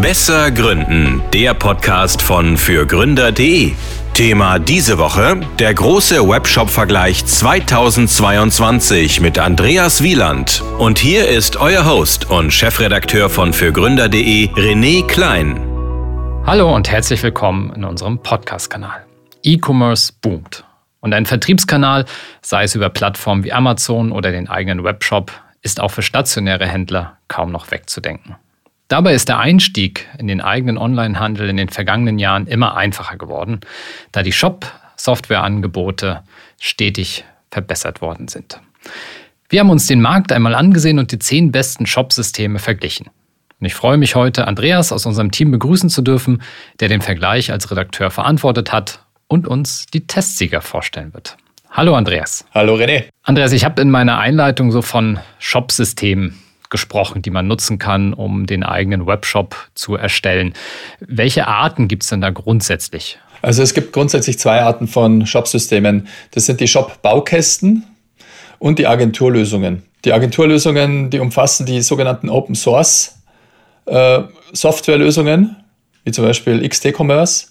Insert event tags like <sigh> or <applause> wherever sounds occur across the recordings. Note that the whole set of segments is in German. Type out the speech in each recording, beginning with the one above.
Besser Gründen, der Podcast von fürgründer.de. Thema diese Woche: der große Webshop-Vergleich 2022 mit Andreas Wieland. Und hier ist euer Host und Chefredakteur von fürgründer.de, René Klein. Hallo und herzlich willkommen in unserem Podcast-Kanal. E-Commerce boomt. Und ein Vertriebskanal, sei es über Plattformen wie Amazon oder den eigenen Webshop, ist auch für stationäre Händler kaum noch wegzudenken. Dabei ist der Einstieg in den eigenen Onlinehandel in den vergangenen Jahren immer einfacher geworden, da die Shop-Softwareangebote stetig verbessert worden sind. Wir haben uns den Markt einmal angesehen und die zehn besten Shop-Systeme verglichen. Und ich freue mich heute, Andreas aus unserem Team begrüßen zu dürfen, der den Vergleich als Redakteur verantwortet hat und uns die Testsieger vorstellen wird. Hallo Andreas. Hallo René. Andreas, ich habe in meiner Einleitung so von Shop-Systemen gesprochen, die man nutzen kann, um den eigenen Webshop zu erstellen. Welche Arten gibt es denn da grundsätzlich? Also es gibt grundsätzlich zwei Arten von Shop-Systemen. Das sind die Shop-Baukästen und die Agenturlösungen. Die Agenturlösungen, die umfassen die sogenannten Open Source äh, Softwarelösungen, wie zum Beispiel XT-Commerce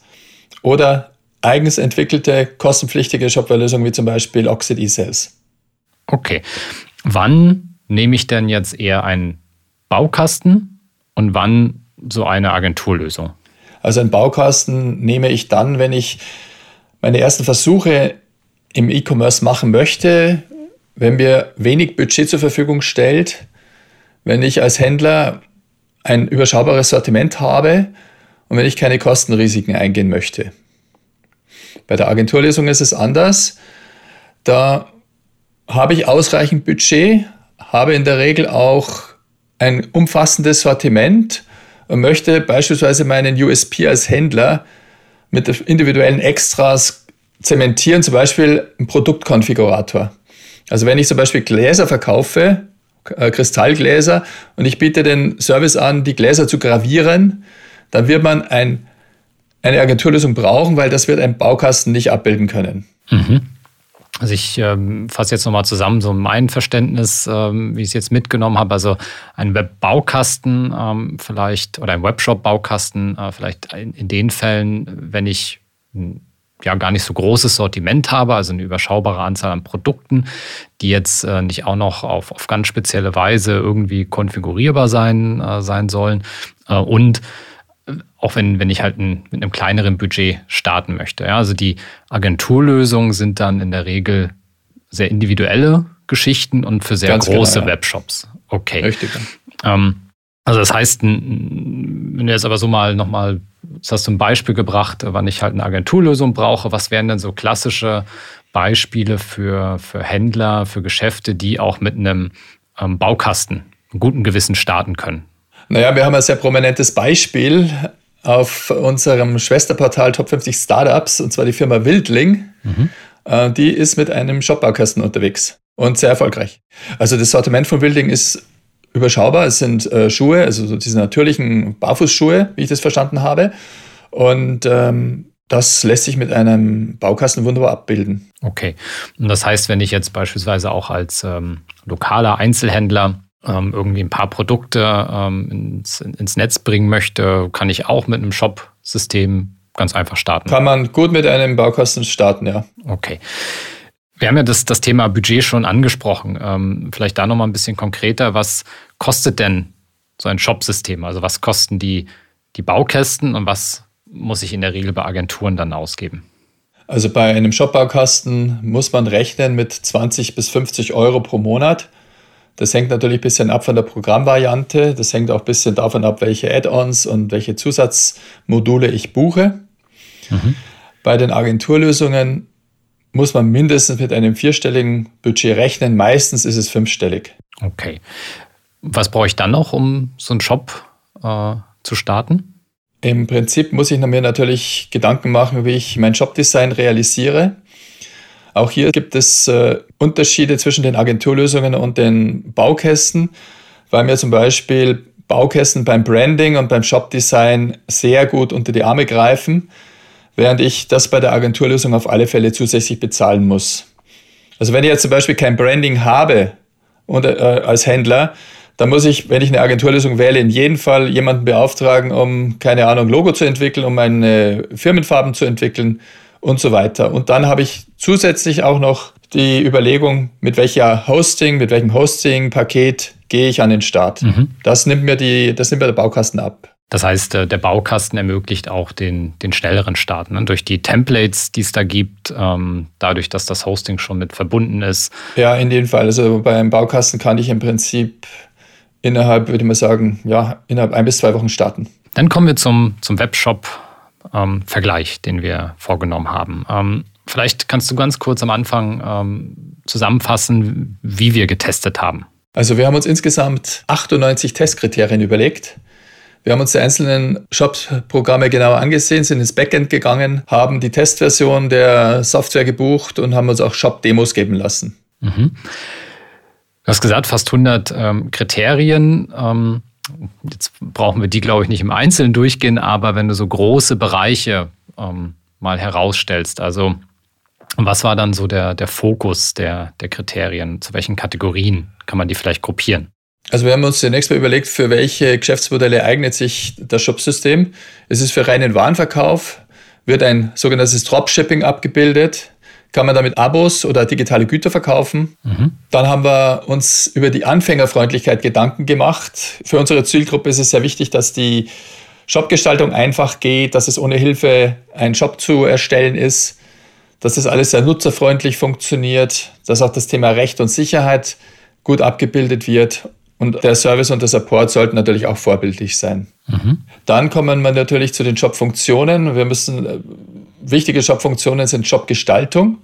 oder eigens entwickelte kostenpflichtige Shopware-Lösungen wie zum Beispiel Oxid eSales. Okay. Wann nehme ich denn jetzt eher einen Baukasten und wann so eine Agenturlösung? Also einen Baukasten nehme ich dann, wenn ich meine ersten Versuche im E-Commerce machen möchte, wenn mir wenig Budget zur Verfügung stellt, wenn ich als Händler ein überschaubares Sortiment habe und wenn ich keine Kostenrisiken eingehen möchte. Bei der Agenturlösung ist es anders. Da habe ich ausreichend Budget, habe in der Regel auch ein umfassendes Sortiment und möchte beispielsweise meinen USP als Händler mit individuellen Extras zementieren, zum Beispiel einen Produktkonfigurator. Also wenn ich zum Beispiel Gläser verkaufe, äh, Kristallgläser, und ich biete den Service an, die Gläser zu gravieren, dann wird man ein eine Agenturlösung brauchen, weil das wird ein Baukasten nicht abbilden können. Mhm. Also ich ähm, fasse jetzt nochmal zusammen, so mein Verständnis, ähm, wie ich es jetzt mitgenommen habe. Also ein Webbaukasten ähm, vielleicht oder ein Webshop-Baukasten äh, vielleicht in, in, den Fällen, wenn ich ja gar nicht so großes Sortiment habe, also eine überschaubare Anzahl an Produkten, die jetzt äh, nicht auch noch auf, auf ganz spezielle Weise irgendwie konfigurierbar sein, äh, sein sollen. Äh, und auch wenn, wenn ich halt ein, mit einem kleineren Budget starten möchte. Ja, also die Agenturlösungen sind dann in der Regel sehr individuelle Geschichten und für sehr Ganz genau, große genau, ja. Webshops. Okay. Richtig. Ähm, also das heißt, wenn du jetzt aber so mal nochmal, das hast du ein Beispiel gebracht, wann ich halt eine Agenturlösung brauche, was wären denn so klassische Beispiele für, für Händler, für Geschäfte, die auch mit einem ähm, Baukasten einen guten Gewissen starten können? Naja, wir haben ein sehr prominentes Beispiel auf unserem Schwesterportal Top 50 Startups, und zwar die Firma Wildling. Mhm. Äh, die ist mit einem Shopbaukasten unterwegs und sehr erfolgreich. Also das Sortiment von Wildling ist überschaubar. Es sind äh, Schuhe, also diese natürlichen Barfußschuhe, wie ich das verstanden habe. Und ähm, das lässt sich mit einem Baukasten wunderbar abbilden. Okay. Und das heißt, wenn ich jetzt beispielsweise auch als ähm, lokaler Einzelhändler ähm, irgendwie ein paar Produkte ähm, ins, ins Netz bringen möchte, kann ich auch mit einem Shop-System ganz einfach starten. Kann man gut mit einem Baukasten starten, ja. Okay. Wir haben ja das, das Thema Budget schon angesprochen. Ähm, vielleicht da nochmal ein bisschen konkreter. Was kostet denn so ein Shop-System? Also was kosten die, die Baukästen und was muss ich in der Regel bei Agenturen dann ausgeben? Also bei einem Shop-Baukasten muss man rechnen mit 20 bis 50 Euro pro Monat. Das hängt natürlich ein bisschen ab von der Programmvariante. Das hängt auch ein bisschen davon ab, welche Add-ons und welche Zusatzmodule ich buche. Mhm. Bei den Agenturlösungen muss man mindestens mit einem vierstelligen Budget rechnen. Meistens ist es fünfstellig. Okay. Was brauche ich dann noch, um so einen Shop äh, zu starten? Im Prinzip muss ich mir natürlich Gedanken machen, wie ich mein Shopdesign realisiere. Auch hier gibt es äh, Unterschiede zwischen den Agenturlösungen und den Baukästen, weil mir zum Beispiel Baukästen beim Branding und beim Shopdesign sehr gut unter die Arme greifen, während ich das bei der Agenturlösung auf alle Fälle zusätzlich bezahlen muss. Also wenn ich jetzt zum Beispiel kein Branding habe und, äh, als Händler, dann muss ich, wenn ich eine Agenturlösung wähle, in jedem Fall jemanden beauftragen, um, keine Ahnung, Logo zu entwickeln, um meine Firmenfarben zu entwickeln und so weiter. Und dann habe ich zusätzlich auch noch die Überlegung, mit welcher Hosting, mit welchem Hosting-Paket gehe ich an den Start. Mhm. Das nimmt mir die, das nimmt mir der Baukasten ab. Das heißt, äh, der Baukasten ermöglicht auch den, den schnelleren Start. Ne? Durch die Templates, die es da gibt, ähm, dadurch, dass das Hosting schon mit verbunden ist. Ja, in dem Fall. Also beim Baukasten kann ich im Prinzip innerhalb, würde ich mal sagen, ja, innerhalb ein bis zwei Wochen starten. Dann kommen wir zum, zum Webshop-Vergleich, ähm, den wir vorgenommen haben. Ähm, vielleicht kannst du ganz kurz am Anfang ähm, zusammenfassen, wie wir getestet haben. Also wir haben uns insgesamt 98 Testkriterien überlegt wir haben uns die einzelnen Shop-Programme genauer angesehen, sind ins Backend gegangen, haben die Testversion der Software gebucht und haben uns auch Shop-Demos geben lassen. Mhm. Du hast gesagt, fast 100 ähm, Kriterien. Ähm, jetzt brauchen wir die, glaube ich, nicht im Einzelnen durchgehen, aber wenn du so große Bereiche ähm, mal herausstellst, also was war dann so der, der Fokus der, der Kriterien? Zu welchen Kategorien kann man die vielleicht gruppieren? Also wir haben uns zunächst mal überlegt, für welche Geschäftsmodelle eignet sich das Shopsystem. Es ist für reinen Warenverkauf, wird ein sogenanntes Dropshipping abgebildet, kann man damit Abos oder digitale Güter verkaufen. Mhm. Dann haben wir uns über die Anfängerfreundlichkeit Gedanken gemacht. Für unsere Zielgruppe ist es sehr wichtig, dass die Shopgestaltung einfach geht, dass es ohne Hilfe ein Shop zu erstellen ist, dass das alles sehr nutzerfreundlich funktioniert, dass auch das Thema Recht und Sicherheit gut abgebildet wird und der Service und der Support sollten natürlich auch vorbildlich sein. Mhm. Dann kommen wir natürlich zu den Jobfunktionen. Wir müssen, äh, wichtige Jobfunktionen sind Jobgestaltung,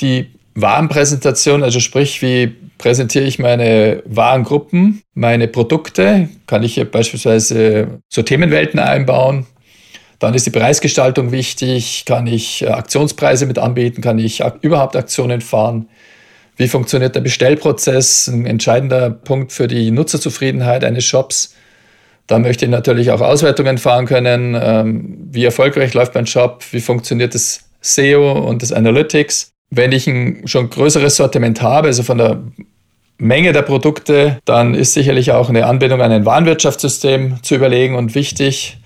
die Warenpräsentation, also sprich, wie präsentiere ich meine Warengruppen, meine Produkte, kann ich hier beispielsweise so Themenwelten einbauen. Dann ist die Preisgestaltung wichtig, kann ich äh, Aktionspreise mit anbieten, kann ich überhaupt Aktionen fahren. Wie funktioniert der Bestellprozess? Ein entscheidender Punkt für die Nutzerzufriedenheit eines Shops. Da möchte ich natürlich auch Auswertungen fahren können. Ähm, wie erfolgreich läuft mein Shop? Wie funktioniert das SEO und das Analytics? Wenn ich ein schon größeres Sortiment habe, also von der Menge der Produkte, dann ist sicherlich auch eine Anbindung an ein Warenwirtschaftssystem zu überlegen und wichtig.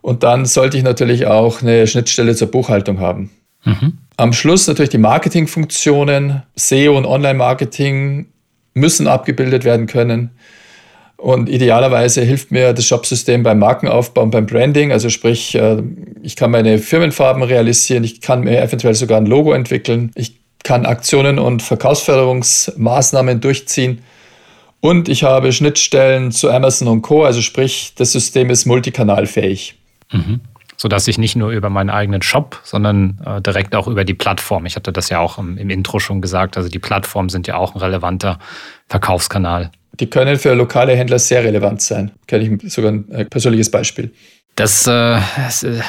Und dann sollte ich natürlich auch eine Schnittstelle zur Buchhaltung haben. Mhm. Am Schluss natürlich die Marketingfunktionen, SEO und Online-Marketing müssen abgebildet werden können. Und idealerweise hilft mir das Shopsystem beim Markenaufbau und beim Branding. Also sprich, äh, ich kann meine Firmenfarben realisieren, ich kann mir eventuell sogar ein Logo entwickeln, ich kann Aktionen und Verkaufsförderungsmaßnahmen durchziehen. Und ich habe Schnittstellen zu Amazon und Co. Also sprich, das System ist multikanalfähig. Mhm sodass ich nicht nur über meinen eigenen Shop, sondern äh, direkt auch über die Plattform. Ich hatte das ja auch im, im Intro schon gesagt. Also die Plattformen sind ja auch ein relevanter Verkaufskanal. Die können für lokale Händler sehr relevant sein. Kenne ich sogar ein äh, persönliches Beispiel. Das, äh, das, äh,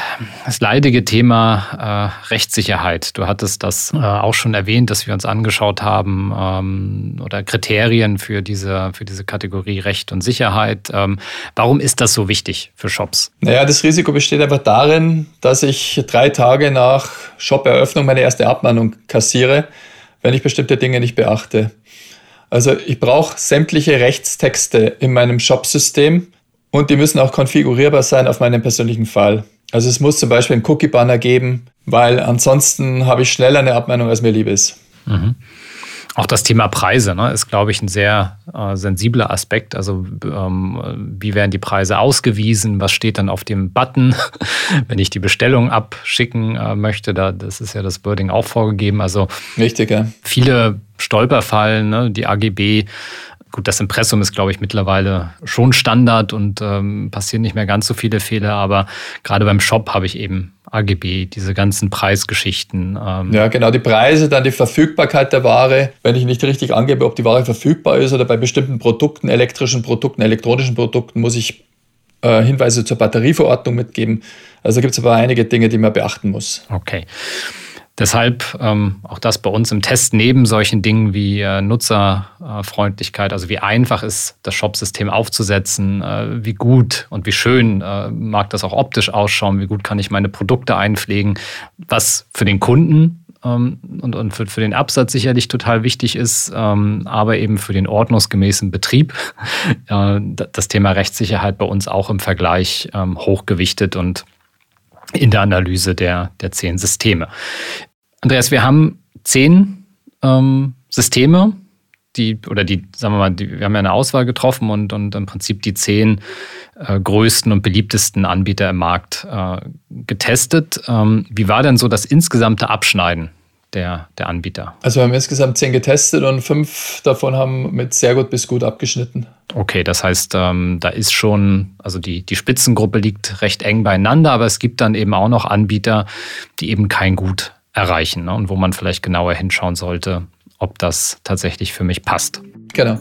das leidige Thema äh, Rechtssicherheit. Du hattest das äh, auch schon erwähnt, dass wir uns angeschaut haben ähm, oder Kriterien für diese, für diese Kategorie Recht und Sicherheit. Ähm, warum ist das so wichtig für Shops? Naja, das Risiko besteht einfach darin, dass ich drei Tage nach Shop-Eröffnung meine erste Abmahnung kassiere, wenn ich bestimmte Dinge nicht beachte. Also ich brauche sämtliche Rechtstexte in meinem Shop-System und die müssen auch konfigurierbar sein auf meinen persönlichen Fall. Also es muss zum Beispiel einen Cookie-Banner geben, weil ansonsten habe ich schneller eine Abmahnung, als mir lieb ist. Mhm. Auch das Thema Preise ne, ist, glaube ich, ein sehr äh, sensibler Aspekt. Also ähm, wie werden die Preise ausgewiesen? Was steht dann auf dem Button, <laughs> wenn ich die Bestellung abschicken äh, möchte? Da, das ist ja das Wording auch vorgegeben. Also Richtig, ja. viele Stolperfallen, ne, die AGB Gut, das Impressum ist, glaube ich, mittlerweile schon Standard und ähm, passieren nicht mehr ganz so viele Fehler, aber gerade beim Shop habe ich eben AGB, diese ganzen Preisgeschichten. Ähm. Ja, genau, die Preise, dann die Verfügbarkeit der Ware. Wenn ich nicht richtig angebe, ob die Ware verfügbar ist oder bei bestimmten Produkten, elektrischen Produkten, elektronischen Produkten, muss ich äh, Hinweise zur Batterieverordnung mitgeben. Also gibt es aber einige Dinge, die man beachten muss. Okay. Deshalb ähm, auch das bei uns im Test neben solchen Dingen wie äh, Nutzerfreundlichkeit, also wie einfach ist das Shopsystem aufzusetzen, äh, wie gut und wie schön äh, mag das auch optisch ausschauen, wie gut kann ich meine Produkte einpflegen, was für den Kunden ähm, und, und für, für den Absatz sicherlich total wichtig ist, ähm, aber eben für den ordnungsgemäßen Betrieb. <laughs> Äh, das Thema Rechtssicherheit bei uns auch im Vergleich ähm, hochgewichtet und in der Analyse der, der zehn Systeme. Andreas, wir haben zehn ähm, Systeme, die, oder die, sagen wir mal, die, wir haben ja eine Auswahl getroffen und, und im Prinzip die zehn äh, größten und beliebtesten Anbieter im Markt äh, getestet. Ähm, wie war denn so das insgesamte Abschneiden der, der Anbieter? Also wir haben insgesamt zehn getestet und fünf davon haben mit sehr gut bis gut abgeschnitten. Okay, das heißt, ähm, da ist schon, also die, die Spitzengruppe liegt recht eng beieinander, aber es gibt dann eben auch noch Anbieter, die eben kein Gut erreichen ne? und wo man vielleicht genauer hinschauen sollte, ob das tatsächlich für mich passt. Genau.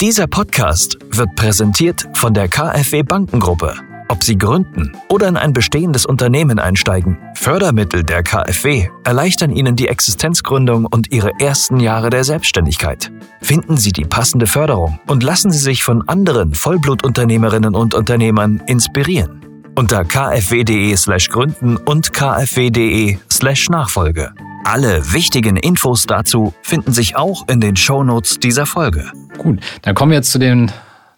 Dieser Podcast wird präsentiert von der KfW Bankengruppe. Ob Sie gründen oder in ein bestehendes Unternehmen einsteigen, Fördermittel der KfW erleichtern Ihnen die Existenzgründung und Ihre ersten Jahre der Selbstständigkeit. Finden Sie die passende Förderung und lassen Sie sich von anderen Vollblutunternehmerinnen und Unternehmern inspirieren. Unter kfw.de/slash gründen und kfw.de/slash Nachfolge. Alle wichtigen Infos dazu finden sich auch in den Shownotes dieser Folge. Gut, dann kommen wir jetzt zu den,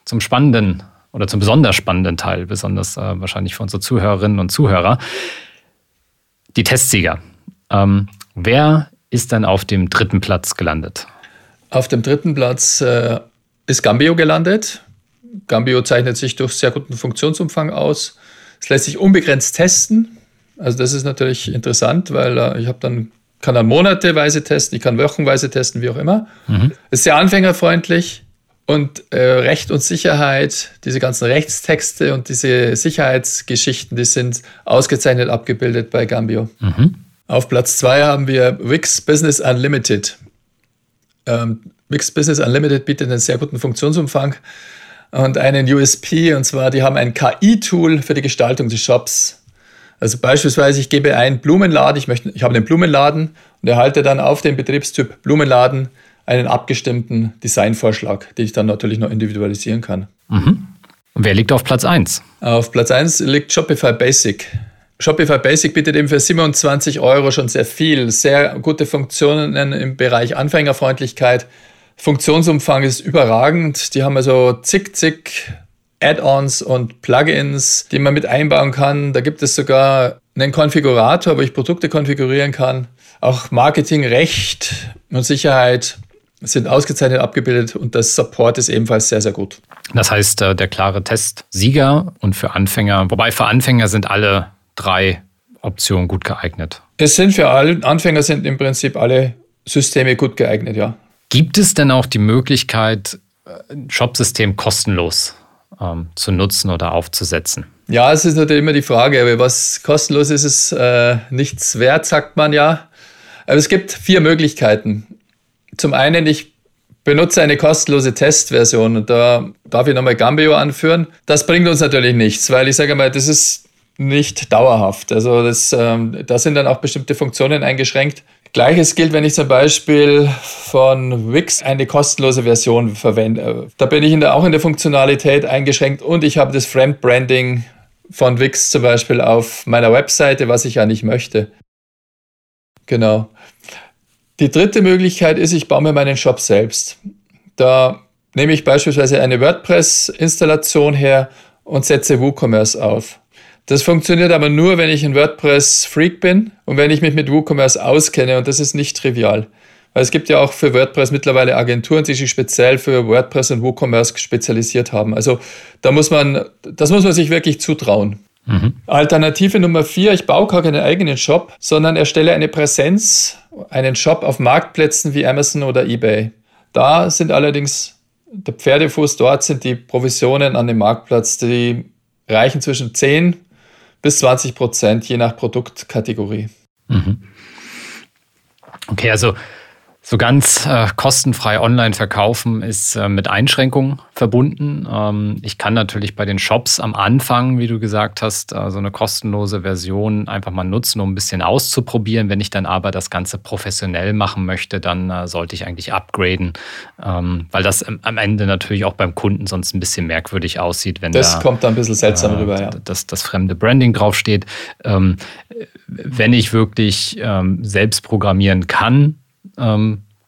zum spannenden oder zum besonders spannenden Teil, besonders äh, wahrscheinlich für unsere Zuhörerinnen und Zuhörer. Die Testsieger. Ähm, wer ist dann auf dem dritten Platz gelandet? Auf dem dritten Platz äh, ist Gambio gelandet. Gambio zeichnet sich durch sehr guten Funktionsumfang aus. Es lässt sich unbegrenzt testen. Also das ist natürlich interessant, weil äh, ich habe dann kann dann monateweise testen, ich kann wochenweise testen, wie auch immer. Mhm. Ist sehr anfängerfreundlich und äh, Recht und Sicherheit, diese ganzen Rechtstexte und diese Sicherheitsgeschichten, die sind ausgezeichnet abgebildet bei Gambio. Mhm. Auf Platz zwei haben wir Wix Business Unlimited. Ähm, Wix Business Unlimited bietet einen sehr guten Funktionsumfang und einen USP, und zwar, die haben ein KI-Tool für die Gestaltung des Shops. Also beispielsweise, ich gebe ein Blumenladen, ich, möchte, ich habe einen Blumenladen und erhalte dann auf den Betriebstyp Blumenladen einen abgestimmten Designvorschlag, den ich dann natürlich noch individualisieren kann. Mhm. Und wer liegt auf Platz 1? Auf Platz 1 liegt Shopify Basic. Shopify Basic bietet eben für 27 Euro schon sehr viel, sehr gute Funktionen im Bereich Anfängerfreundlichkeit. Funktionsumfang ist überragend. Die haben also zig, zig Add-ons und Plugins, die man mit einbauen kann. Da gibt es sogar einen Konfigurator, wo ich Produkte konfigurieren kann. Auch Marketing, Recht und Sicherheit sind ausgezeichnet abgebildet und das Support ist ebenfalls sehr, sehr gut. Das heißt, äh, der klare Testsieger und für Anfänger, wobei für Anfänger sind alle drei Optionen gut geeignet. Es sind für alle Anfänger sind im Prinzip alle Systeme gut geeignet, ja. Gibt es denn auch die Möglichkeit, ein Shopsystem kostenlos ähm, zu nutzen oder aufzusetzen? Ja, es ist natürlich immer die Frage, was kostenlos ist, ist äh, nichts wert, sagt man ja. Aber es gibt vier Möglichkeiten. Zum einen, ich benutze eine kostenlose Testversion und da darf ich nochmal Gambio anführen. Das bringt uns natürlich nichts, weil ich sage mal, das ist nicht dauerhaft. Also das, ähm, da sind dann auch bestimmte Funktionen eingeschränkt. Gleiches gilt, wenn ich zum Beispiel von Wix eine kostenlose Version verwende. Da bin ich in der, auch in der Funktionalität eingeschränkt und ich habe das Fremdbranding von Wix zum Beispiel auf meiner Webseite, was ich ja nicht möchte. Genau. Die dritte Möglichkeit ist, ich baue mir meinen Shop selbst. Da nehme ich beispielsweise eine WordPress-Installation her und setze WooCommerce auf. Das funktioniert aber nur, wenn ich ein WordPress-Freak bin und wenn ich mich mit WooCommerce auskenne und das ist nicht trivial. Weil es gibt ja auch für WordPress mittlerweile Agenturen, die sich speziell für WordPress und WooCommerce spezialisiert haben. Also da muss man, das muss man sich wirklich zutrauen. Mhm. Alternative Nummer vier, ich baue gar keinen eigenen Shop, sondern erstelle eine Präsenz, einen Shop auf Marktplätzen wie Amazon oder eBay. Da sind allerdings der Pferdefuß, dort sind die Provisionen an dem Marktplatz, die reichen zwischen 10 bis 20 Prozent, je nach Produktkategorie. Mhm. Okay, also So ganz äh, kostenfrei online verkaufen ist äh, mit Einschränkungen verbunden. Ähm, ich kann natürlich bei den Shops am Anfang, wie du gesagt hast, äh, so eine kostenlose Version einfach mal nutzen, um ein bisschen auszuprobieren. Wenn ich dann aber das Ganze professionell machen möchte, dann äh, sollte ich eigentlich upgraden, ähm, weil das am Ende natürlich auch beim Kunden sonst ein bisschen merkwürdig aussieht, wenn das da, kommt dann ein bisschen seltsam äh, rüber, ja. dass das fremde Branding draufsteht. Ähm, wenn ich wirklich ähm, selbst programmieren kann,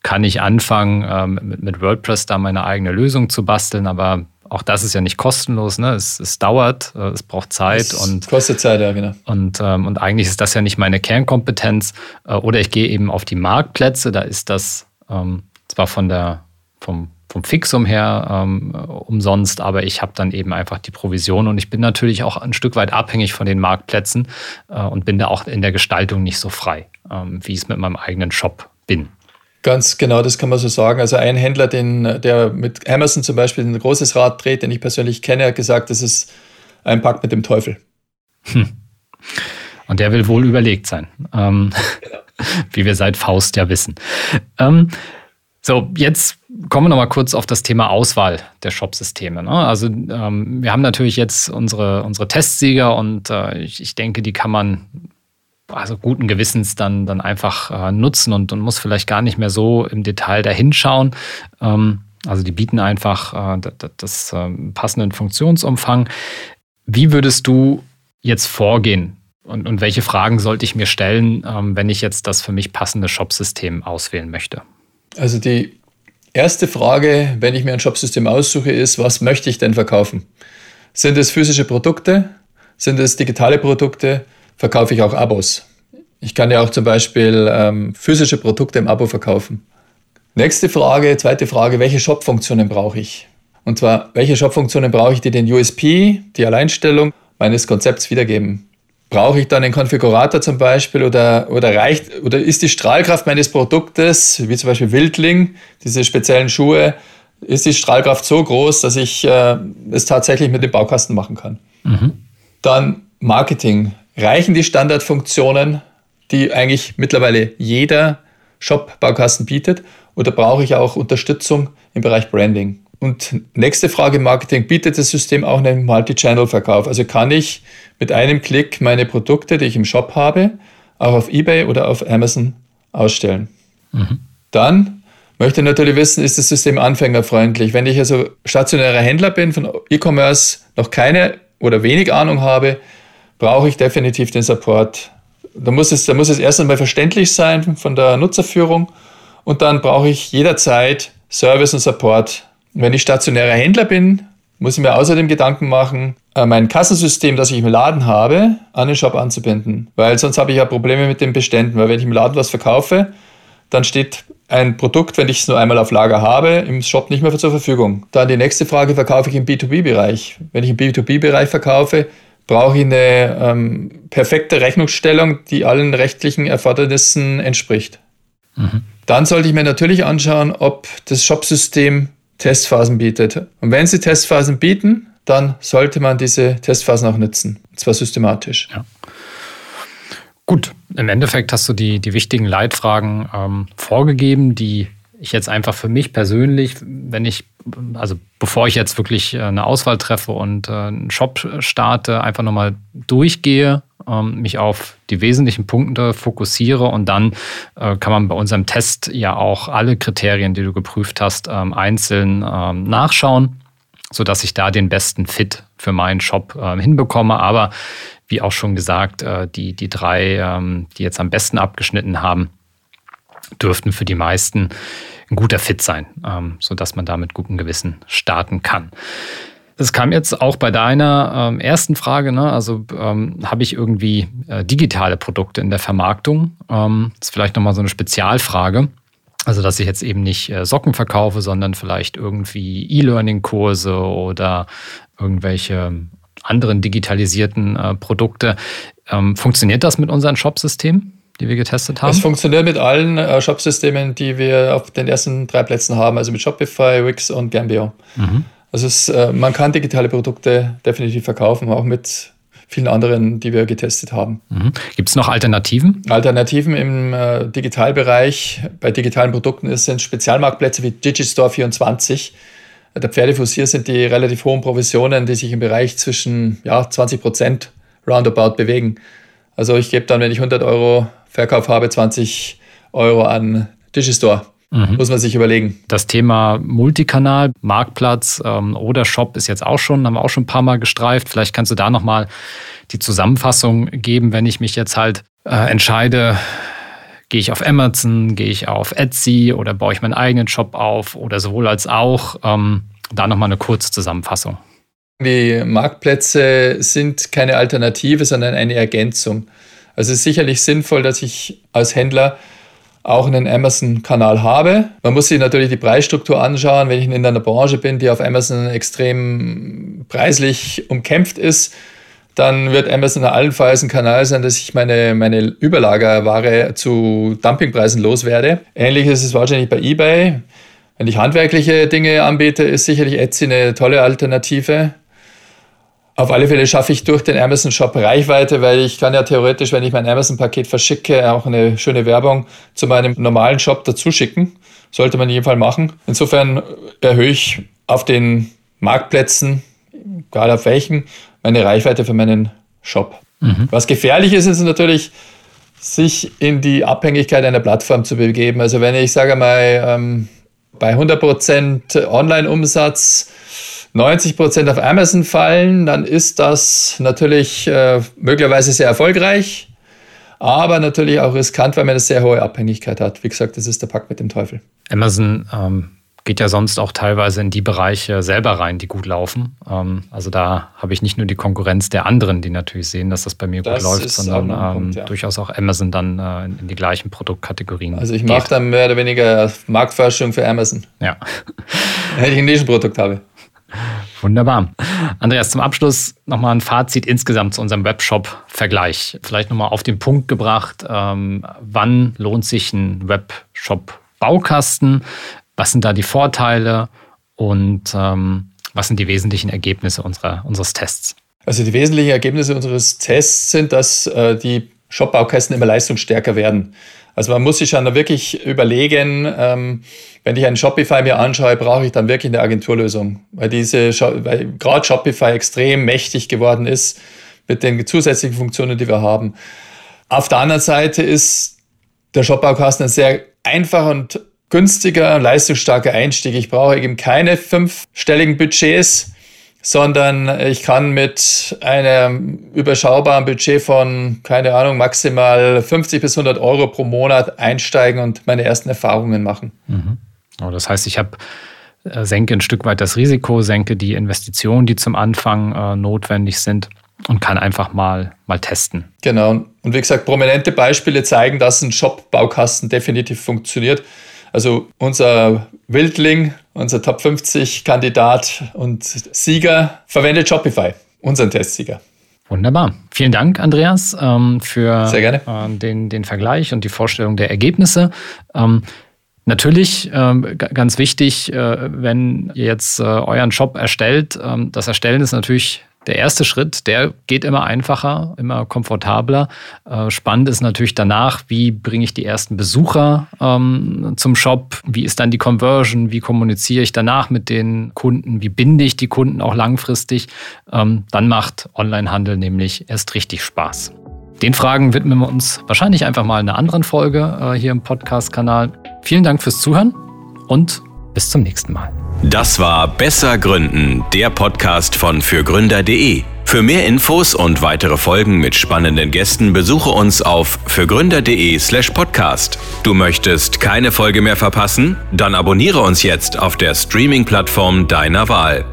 kann ich anfangen, ähm, mit, WordPress da meine eigene Lösung zu basteln, aber auch das ist ja nicht kostenlos, ne? Es, es dauert, äh, es braucht Zeit es und kostet Zeit, ja, genau. Und, ähm, und eigentlich ist das ja nicht meine Kernkompetenz. Äh, oder ich gehe eben auf die Marktplätze, da ist das ähm, zwar von der, vom, vom Fixum her ähm, umsonst, aber ich habe dann eben einfach die Provision und ich bin natürlich auch ein Stück weit abhängig von den Marktplätzen äh, und bin da auch in der Gestaltung nicht so frei, ähm, wie ich es mit meinem eigenen Shop bin. Ganz genau, das kann man so sagen. Also ein Händler, den, der mit Amazon zum Beispiel ein großes Rad dreht, den ich persönlich kenne, hat gesagt, das ist ein Pakt mit dem Teufel. Hm. Und der will wohl überlegt sein, ähm, genau. wie wir seit Faust ja wissen. Ähm, so, jetzt kommen wir noch mal kurz auf das Thema Auswahl der Shopsysteme. Ne? Also ähm, wir haben natürlich jetzt unsere, unsere Testsieger und äh, ich, ich denke, die kann man also guten Gewissens dann, dann einfach äh, nutzen und, und muss vielleicht gar nicht mehr so im Detail dahinschauen. Ähm, also die bieten einfach äh, das, das äh, passenden Funktionsumfang. Wie würdest du jetzt vorgehen? Und, und welche Fragen sollte ich mir stellen, ähm, wenn ich jetzt das für mich passende Shopsystem auswählen möchte? Also die erste Frage, wenn ich mir ein Shopsystem aussuche, ist, was möchte ich denn verkaufen? Sind es physische Produkte? Sind es digitale Produkte? Verkaufe ich auch Abos. Ich kann ja auch zum Beispiel ähm, physische Produkte im Abo verkaufen. Nächste Frage, zweite Frage, welche Shop-Funktionen brauche ich? Und zwar, welche Shop-Funktionen brauche ich, die den USP, die Alleinstellung meines Konzepts wiedergeben? Brauche ich dann einen Konfigurator zum Beispiel oder, oder reicht oder ist die Strahlkraft meines Produktes, wie zum Beispiel Wildling, diese speziellen Schuhe, ist die Strahlkraft so groß, dass ich äh, es tatsächlich mit dem Baukasten machen kann? Mhm. Dann Marketing. Reichen die Standardfunktionen, die eigentlich mittlerweile jeder Shop-Baukasten bietet, oder brauche ich auch Unterstützung im Bereich Branding? Und nächste Frage Marketing, bietet das System auch einen Multi-Channel-Verkauf? Also kann ich mit einem Klick meine Produkte, die ich im Shop habe, auch auf eBay oder auf Amazon ausstellen? Mhm. Dann möchte ich natürlich wissen, ist das System anfängerfreundlich? Wenn ich also stationärer Händler bin, von E-Commerce noch keine oder wenig Ahnung habe, brauche ich definitiv den Support. Da muss es, da muss es erst einmal verständlich sein von der Nutzerführung und dann brauche ich jederzeit Service und Support. Wenn ich stationärer Händler bin, muss ich mir außerdem Gedanken machen, äh, mein Kassensystem, das ich im Laden habe, an den Shop anzubinden. Weil sonst habe ich ja Probleme mit den Beständen. Weil wenn ich im Laden was verkaufe, dann steht ein Produkt, wenn ich es nur einmal auf Lager habe, im Shop nicht mehr zur Verfügung. Dann die nächste Frage, verkaufe ich im B2B-Bereich? Wenn ich im B2B-Bereich verkaufe, brauche ich eine ähm, perfekte Rechnungsstellung, die allen rechtlichen Erfordernissen entspricht. Mhm. Dann sollte ich mir natürlich anschauen, ob das Shopsystem Testphasen bietet. Und wenn sie Testphasen bieten, dann sollte man diese Testphasen auch nutzen. Und zwar systematisch. Ja. Gut, im Endeffekt hast du die, die wichtigen Leitfragen ähm, vorgegeben, die ich jetzt einfach für mich persönlich, wenn ich, also bevor ich jetzt wirklich äh, eine Auswahl treffe und äh, einen Shop starte, einfach nochmal durchgehe, ähm, mich auf die wesentlichen Punkte fokussiere und dann äh, kann man bei unserem Test ja auch alle Kriterien, die du geprüft hast, ähm, einzeln ähm, nachschauen, sodass ich da den besten Fit für meinen Shop hinbekomme. Aber wie auch schon gesagt, die, die drei, die jetzt am besten abgeschnitten haben, dürften für die meisten ein guter Fit sein, ähm, sodass man da mit gutem Gewissen starten kann. Das kam jetzt auch bei deiner ähm, ersten Frage. Ne? Also ähm, habe ich irgendwie äh, digitale Produkte in der Vermarktung? Ähm, das ist vielleicht nochmal so eine Spezialfrage. Also, dass ich jetzt eben nicht äh, Socken verkaufe, sondern vielleicht irgendwie E-Learning-Kurse oder irgendwelche anderen digitalisierten äh, Produkte. Ähm, funktioniert das mit unseren Shop-Systemen? Die wir getestet haben? Es funktioniert mit allen äh, Shop-Systemen, die wir auf den ersten drei Plätzen haben, also mit Shopify, Wix und Gambio. Mhm. Also es, äh, man kann digitale Produkte definitiv verkaufen, auch mit vielen anderen, die wir getestet haben. Mhm. Gibt es noch Alternativen? Alternativen im äh, Digitalbereich bei digitalen Produkten sind Spezialmarktplätze wie Digistore24. Der Pferdefuß hier sind die relativ hohen Provisionen, die sich im Bereich zwischen ja, 20 Prozent roundabout bewegen. Also ich gebe dann, wenn ich 100 Euro Verkauf habe, 20 Euro an Digistore. Mhm. Muss man sich überlegen. Das Thema Multikanal, Marktplatz ähm, oder Shop ist jetzt auch schon, haben wir auch schon ein paar Mal gestreift. Vielleicht kannst du da nochmal die Zusammenfassung geben, wenn ich mich jetzt halt äh, entscheide, gehe ich auf Amazon, gehe ich auf Etsy oder baue ich meinen eigenen Shop auf oder sowohl als auch. Ähm, da nochmal eine kurze Zusammenfassung. Die Marktplätze sind keine Alternative, sondern eine Ergänzung. Also es ist sicherlich sinnvoll, dass ich als Händler auch einen Amazon-Kanal habe. Man muss sich natürlich die Preisstruktur anschauen. Wenn ich in einer Branche bin, die auf Amazon extrem preislich umkämpft ist, dann wird Amazon allenfalls ein Kanal sein, dass ich meine, meine Überlagerware zu Dumpingpreisen loswerde. Ähnlich ist es wahrscheinlich bei eBay. Wenn ich handwerkliche Dinge anbiete, ist sicherlich Etsy eine tolle Alternative. Auf alle Fälle schaffe ich durch den Amazon Shop Reichweite, weil ich kann ja theoretisch, wenn ich mein Amazon Paket verschicke, auch eine schöne Werbung zu meinem normalen Shop dazu schicken. Sollte man in jedem Fall machen. Insofern erhöhe ich auf den Marktplätzen, egal auf welchen, meine Reichweite für meinen Shop. Mhm. Was gefährlich ist, ist natürlich, sich in die Abhängigkeit einer Plattform zu begeben. Also wenn ich sage mal, ähm, bei 100% Online-Umsatz 90 Prozent auf Amazon fallen, dann ist das natürlich äh, möglicherweise sehr erfolgreich, aber natürlich auch riskant, weil man eine sehr hohe Abhängigkeit hat. Wie gesagt, das ist der Pakt mit dem Teufel. Amazon ähm, geht ja sonst auch teilweise in die Bereiche selber rein, die gut laufen. Ähm, also da habe ich nicht nur die Konkurrenz der anderen, die natürlich sehen, dass das bei mir das gut läuft, sondern ähm, Punkt, ja. durchaus auch Amazon dann äh, in, in, die gleichen Produktkategorien. Also ich mache dann mehr oder weniger Marktforschung für Amazon. Ja. Wenn ich ein Nischenprodukt habe. Wunderbar. Andreas, zum Abschluss nochmal ein Fazit insgesamt zu unserem Webshop-Vergleich. Vielleicht nochmal auf den Punkt gebracht, ähm, wann lohnt sich ein Webshop-Baukasten? Was sind da die Vorteile und ähm, was sind die wesentlichen Ergebnisse unserer, unseres Tests? Also die wesentlichen Ergebnisse unseres Tests sind, dass äh, die Shop-Baukästen immer leistungsstärker werden. Also man muss sich dann wirklich überlegen, ähm, wenn ich einen Shopify mir anschaue, brauche ich dann wirklich eine Agenturlösung, weil diese, weil gerade Shopify extrem mächtig geworden ist mit den zusätzlichen Funktionen, die wir haben. Auf der anderen Seite ist der Shopbaukasten ein sehr einfacher und günstiger, leistungsstarker Einstieg. Ich brauche eben keine fünfstelligen Budgets sondern ich kann mit einem überschaubaren Budget von, keine Ahnung, maximal 50 bis 100 Euro pro Monat einsteigen und meine ersten Erfahrungen machen. Mhm. Oh, das heißt, ich habe äh, senke ein Stück weit das Risiko, senke die Investitionen, die zum Anfang äh, notwendig sind und kann einfach mal, mal testen. Genau. Und wie gesagt, prominente Beispiele zeigen, dass ein Shop-Baukasten definitiv funktioniert. Also unser Wildling, unser Top 50 Kandidat und Sieger verwendet Shopify, unseren Testsieger. Wunderbar. Vielen Dank, Andreas, ähm, für äh, den, den Vergleich und die Vorstellung der Ergebnisse. Ähm, natürlich ähm, ganz wichtig, äh, wenn ihr jetzt äh, euren Shop erstellt, das Erstellen ist natürlich der erste Schritt, der geht immer einfacher, immer komfortabler. Äh, spannend ist natürlich danach, wie bringe ich die ersten Besucher ähm, zum Shop, wie ist dann die Conversion, wie kommuniziere ich danach mit den Kunden, wie binde ich die Kunden auch langfristig. Ähm, dann macht Onlinehandel nämlich erst richtig Spaß. Den Fragen widmen wir uns wahrscheinlich einfach mal in einer anderen Folge äh, hier im Podcast-Kanal. Vielen Dank fürs Zuhören und bis zum nächsten Mal. Das war Besser Gründen, der Podcast von fürgründer.de. Für mehr Infos und weitere Folgen mit spannenden Gästen besuche uns auf fürgründer.de/slash podcast. Du möchtest keine Folge mehr verpassen? Dann abonniere uns jetzt auf der Streaming-Plattform deiner Wahl.